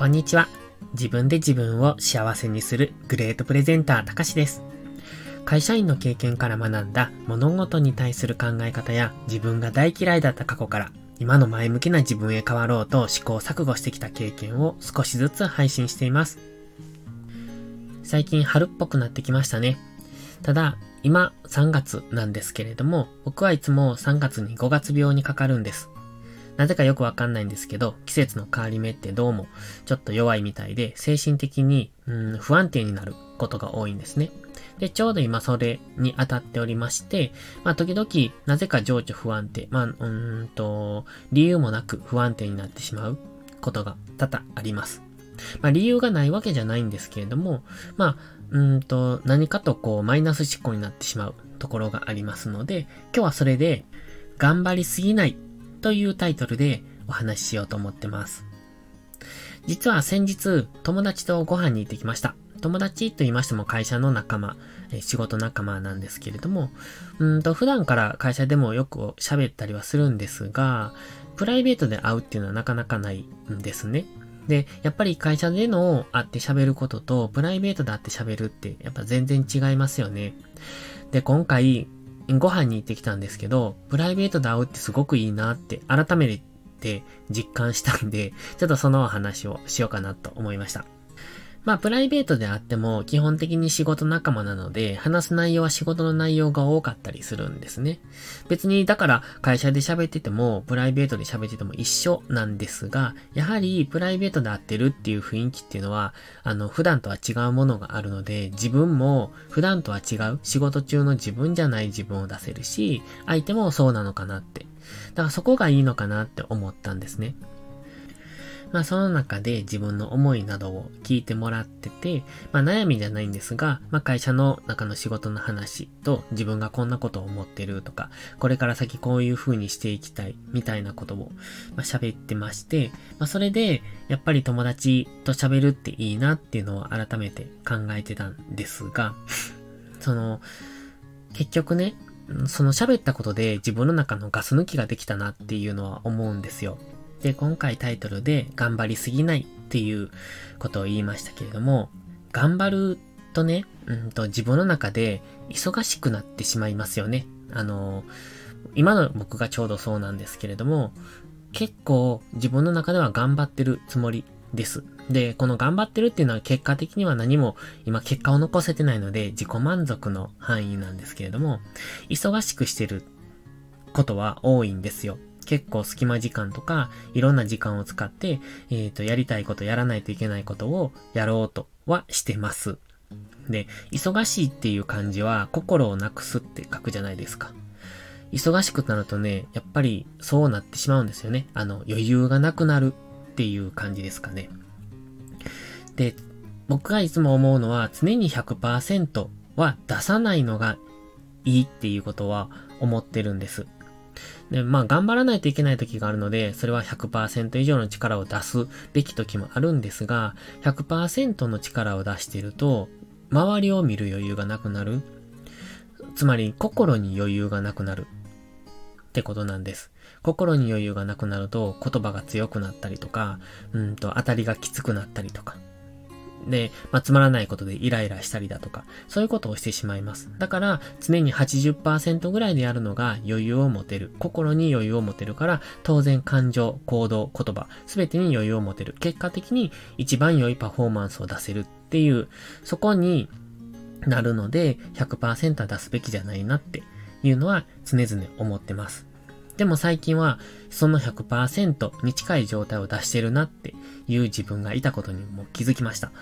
こんにちは。自分で自分を幸せにするグレートプレゼンターたかしです。会社員の経験から学んだ物事に対する考え方や自分が大嫌いだった過去から今の前向きな自分へ変わろうと試行錯誤してきた経験を少しずつ配信しています。最近春っぽくなってきましたね。ただ、今3月なんですけれども、僕はいつも3月に5月病にかかるんです。なぜかよくわかんないんですけど、季節の変わり目ってどうもちょっと弱いみたいで、精神的に、うん、不安定になることが多いんですね。で、ちょうど今それに当たっておりまして、まあ時々なぜか情緒不安定、まあ、うんと、理由もなく不安定になってしまうことが多々あります。まあ理由がないわけじゃないんですけれども、まあ、うんと、何かとこうマイナス思考になってしまうところがありますので、今日はそれで、頑張りすぎないというタイトルでお話ししようと思ってます。実は先日、友達とご飯に行ってきました。友達と言いましても会社の仲間、仕事仲間なんですけれども、うんと普段から会社でもよく喋ったりはするんですが、プライベートで会うっていうのはなかなかないんですね。で、やっぱり会社での会って喋ることと、プライベートで会って喋るって、やっぱ全然違いますよね。で、今回、ご飯に行ってきたんですけど、プライベートで会うってすごくいいなって改めて実感したんで、ちょっとそのお話をしようかなと思いました。まあ、プライベートであっても、基本的に仕事仲間なので、話す内容は仕事の内容が多かったりするんですね。別に、だから会社で喋ってても、プライベートで喋ってても一緒なんですが、やはり、プライベートで会ってるっていう雰囲気っていうのは、あの、普段とは違うものがあるので、自分も普段とは違う、仕事中の自分じゃない自分を出せるし、相手もそうなのかなって。だからそこがいいのかなって思ったんですね。まあその中で自分の思いなどを聞いてもらってて、まあ悩みじゃないんですが、まあ会社の中の仕事の話と自分がこんなことを思ってるとか、これから先こういう風にしていきたいみたいなことを、まあ、喋ってまして、まあそれでやっぱり友達と喋るっていいなっていうのを改めて考えてたんですが、その、結局ね、その喋ったことで自分の中のガス抜きができたなっていうのは思うんですよ。で、今回タイトルで頑張りすぎないっていうことを言いましたけれども、頑張るとね、うんと自分の中で忙しくなってしまいますよね。あの、今の僕がちょうどそうなんですけれども、結構自分の中では頑張ってるつもりです。で、この頑張ってるっていうのは結果的には何も今結果を残せてないので自己満足の範囲なんですけれども、忙しくしてることは多いんですよ。結構隙間時間とか、いろんな時間を使って、えっ、ー、と、やりたいこと、やらないといけないことをやろうとはしてます。で、忙しいっていう漢字は、心をなくすって書くじゃないですか。忙しくなるとね、やっぱりそうなってしまうんですよね。あの、余裕がなくなるっていう感じですかね。で、僕がいつも思うのは、常に100%は出さないのがいいっていうことは思ってるんです。で、まあ、頑張らないといけない時があるので、それは100%以上の力を出すべき時もあるんですが、100%の力を出していると、周りを見る余裕がなくなる。つまり、心に余裕がなくなる。ってことなんです。心に余裕がなくなると言葉が強くなったりとか、うんと当たりがきつくなったりとか、で、まあ、つまらないことでイライラしたりだとか、そういうことをしてしまいます。だから、常に80%ぐらいでやるのが余裕を持てる。心に余裕を持てるから、当然感情、行動、言葉、すべてに余裕を持てる。結果的に一番良いパフォーマンスを出せるっていう、そこになるので、100%は出すべきじゃないなっていうのは常々思ってます。でも最近は、その100%に近い状態を出してるなっていう自分がいたことにも気づきました。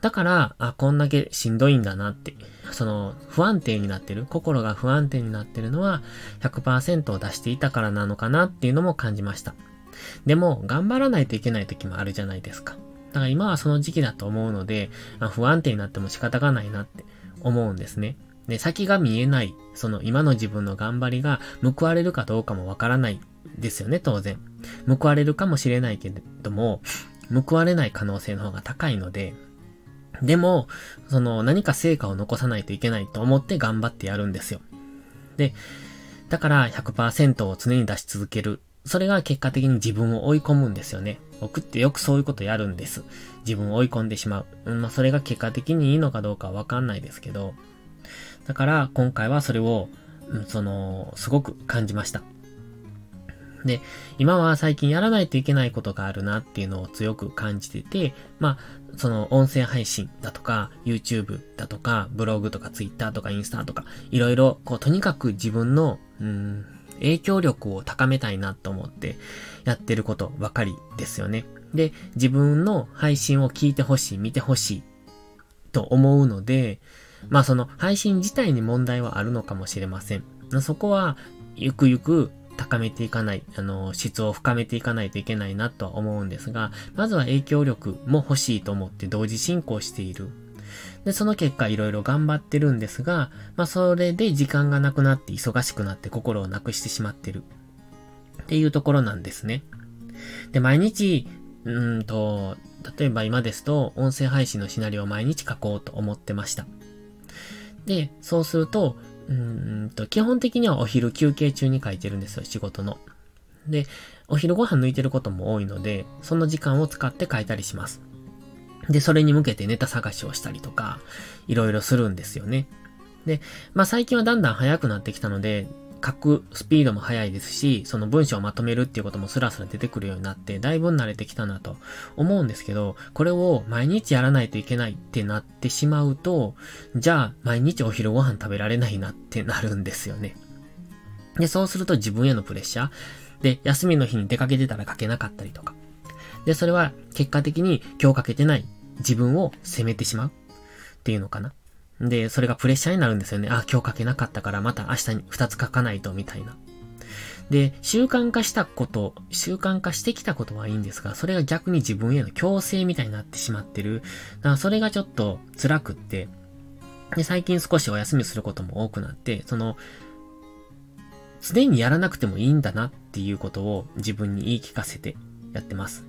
だから、あ、こんだけしんどいんだなって、その、不安定になってる、心が不安定になってるのは、100%を出していたからなのかなっていうのも感じました。でも、頑張らないといけない時もあるじゃないですか。だから今はその時期だと思うので、不安定になっても仕方がないなって思うんですね。で、先が見えない、その今の自分の頑張りが報われるかどうかもわからないですよね、当然。報われるかもしれないけれども、報われない可能性の方が高いので、でも、その何か成果を残さないといけないと思って頑張ってやるんですよ。で、だから100%を常に出し続ける。それが結果的に自分を追い込むんですよね。僕ってよくそういうことやるんです。自分を追い込んでしまう。うん、まあ、それが結果的にいいのかどうかわかんないですけど、だから今回はそれを、その、すごく感じました。で、今は最近やらないといけないことがあるなっていうのを強く感じてて、まあ、その音声配信だとか、YouTube だとか、ブログとか Twitter とかインスタとか、いろいろ、こう、とにかく自分の、うん、影響力を高めたいなと思ってやってることばかりですよね。で、自分の配信を聞いてほしい、見てほしいと思うので、まあその配信自体に問題はあるのかもしれません。そこは、ゆくゆく高めていかない、あの、質を深めていかないといけないなとは思うんですが、まずは影響力も欲しいと思って同時進行している。で、その結果いろいろ頑張ってるんですが、まあそれで時間がなくなって忙しくなって心をなくしてしまってる。っていうところなんですね。で、毎日、うんと、例えば今ですと、音声配信のシナリオを毎日書こうと思ってました。で、そうすると、うんと、基本的にはお昼休憩中に書いてるんですよ、仕事の。で、お昼ご飯抜いてることも多いので、その時間を使って書いたりします。で、それに向けてネタ探しをしたりとか、いろいろするんですよね。で、まあ最近はだんだん早くなってきたので、書くスピードも速いですし、その文章をまとめるっていうこともスラスラ出てくるようになって、だいぶ慣れてきたなと思うんですけど、これを毎日やらないといけないってなってしまうと、じゃあ毎日お昼ご飯食べられないなってなるんですよね。で、そうすると自分へのプレッシャー。で、休みの日に出かけてたら書けなかったりとか。で、それは結果的に今日書けてない自分を責めてしまうっていうのかな。で、それがプレッシャーになるんですよね。あ、今日書けなかったからまた明日に2つ書かないと、みたいな。で、習慣化したこと、習慣化してきたことはいいんですが、それが逆に自分への強制みたいになってしまってる。だからそれがちょっと辛くって、で、最近少しお休みすることも多くなって、その、常にやらなくてもいいんだなっていうことを自分に言い聞かせてやってます。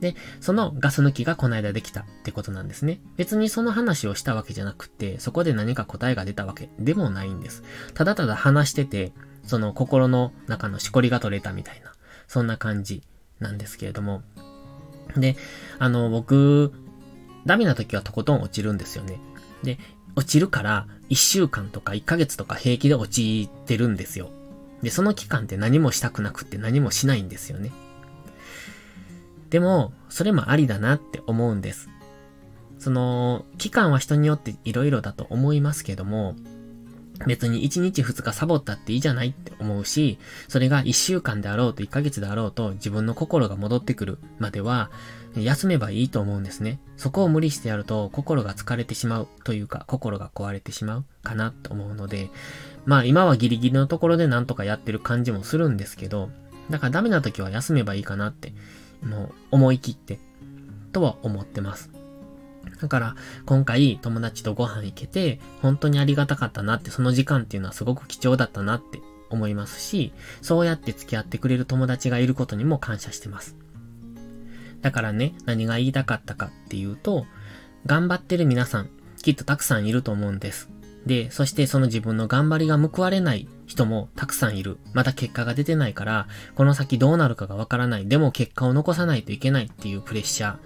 で、そのガス抜きがこの間できたってことなんですね。別にその話をしたわけじゃなくて、そこで何か答えが出たわけでもないんです。ただただ話してて、その心の中のしこりが取れたみたいな、そんな感じなんですけれども。で、あの、僕、ダメな時はとことん落ちるんですよね。で、落ちるから、1週間とか1ヶ月とか平気で落ちてるんですよ。で、その期間って何もしたくなくって何もしないんですよね。でも、それもありだなって思うんです。その、期間は人によって色々だと思いますけども、別に1日2日サボったっていいじゃないって思うし、それが1週間であろうと1ヶ月であろうと自分の心が戻ってくるまでは、休めばいいと思うんですね。そこを無理してやると心が疲れてしまうというか、心が壊れてしまうかなと思うので、まあ今はギリギリのところでなんとかやってる感じもするんですけど、だからダメな時は休めばいいかなってもう思い切って、とは思ってます。だから、今回友達とご飯行けて、本当にありがたかったなって、その時間っていうのはすごく貴重だったなって思いますし、そうやって付き合ってくれる友達がいることにも感謝してます。だからね、何が言いたかったかっていうと、頑張ってる皆さん、きっとたくさんいると思うんです。で、そしてその自分の頑張りが報われない人もたくさんいる。まだ結果が出てないから、この先どうなるかがわからない。でも結果を残さないといけないっていうプレッシャー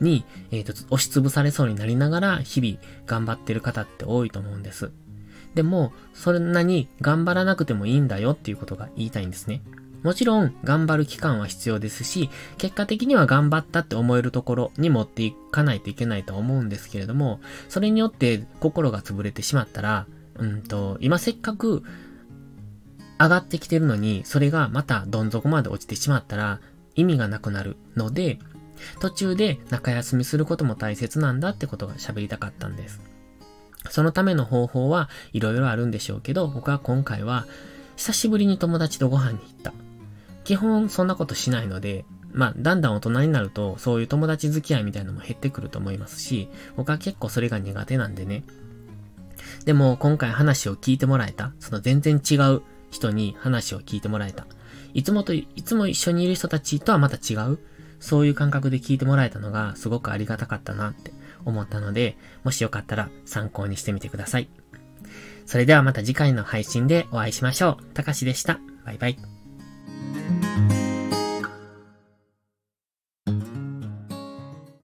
に、えっ、ー、と、押しつぶされそうになりながら、日々頑張ってる方って多いと思うんです。でも、そんなに頑張らなくてもいいんだよっていうことが言いたいんですね。もちろん、頑張る期間は必要ですし、結果的には頑張ったって思えるところに持っていかないといけないと思うんですけれども、それによって心が潰れてしまったら、うんと、今せっかく上がってきてるのに、それがまたどん底まで落ちてしまったら意味がなくなるので、途中で中休みすることも大切なんだってことが喋りたかったんです。そのための方法はいろいろあるんでしょうけど、僕は今回は久しぶりに友達とご飯に行った。基本そんなことしないので、まあ、だんだん大人になると、そういう友達付き合いみたいなのも減ってくると思いますし、僕は結構それが苦手なんでね。でも、今回話を聞いてもらえた、その全然違う人に話を聞いてもらえた。いつもと、いつも一緒にいる人たちとはまた違う、そういう感覚で聞いてもらえたのがすごくありがたかったなって思ったので、もしよかったら参考にしてみてください。それではまた次回の配信でお会いしましょう。たかしでした。バイバイ。